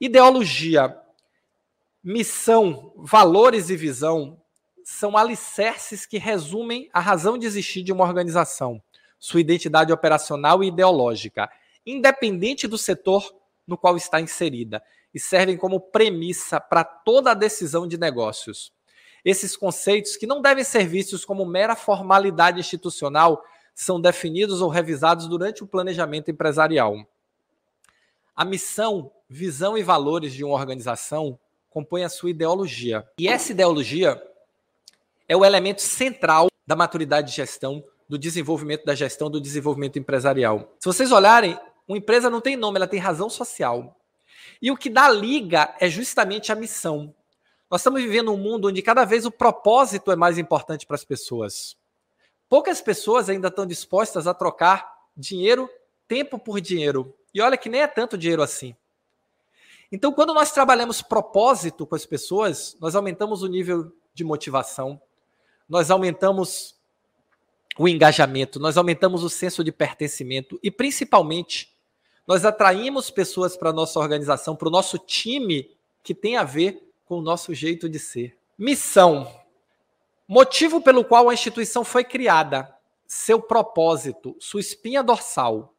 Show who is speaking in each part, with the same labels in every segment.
Speaker 1: Ideologia, missão, valores e visão são alicerces que resumem a razão de existir de uma organização, sua identidade operacional e ideológica, independente do setor no qual está inserida, e servem como premissa para toda a decisão de negócios. Esses conceitos, que não devem ser vistos como mera formalidade institucional, são definidos ou revisados durante o planejamento empresarial. A missão, visão e valores de uma organização compõem a sua ideologia. E essa ideologia é o elemento central da maturidade de gestão, do desenvolvimento da gestão, do desenvolvimento empresarial. Se vocês olharem, uma empresa não tem nome, ela tem razão social. E o que dá liga é justamente a missão. Nós estamos vivendo um mundo onde cada vez o propósito é mais importante para as pessoas. Poucas pessoas ainda estão dispostas a trocar dinheiro, tempo por dinheiro. E olha que nem é tanto dinheiro assim. Então, quando nós trabalhamos propósito com as pessoas, nós aumentamos o nível de motivação, nós aumentamos o engajamento, nós aumentamos o senso de pertencimento e, principalmente, nós atraímos pessoas para a nossa organização, para o nosso time que tem a ver com o nosso jeito de ser. Missão. Motivo pelo qual a instituição foi criada, seu propósito, sua espinha dorsal.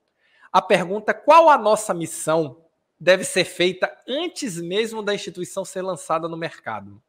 Speaker 1: A pergunta qual a nossa missão deve ser feita antes mesmo da instituição ser lançada no mercado.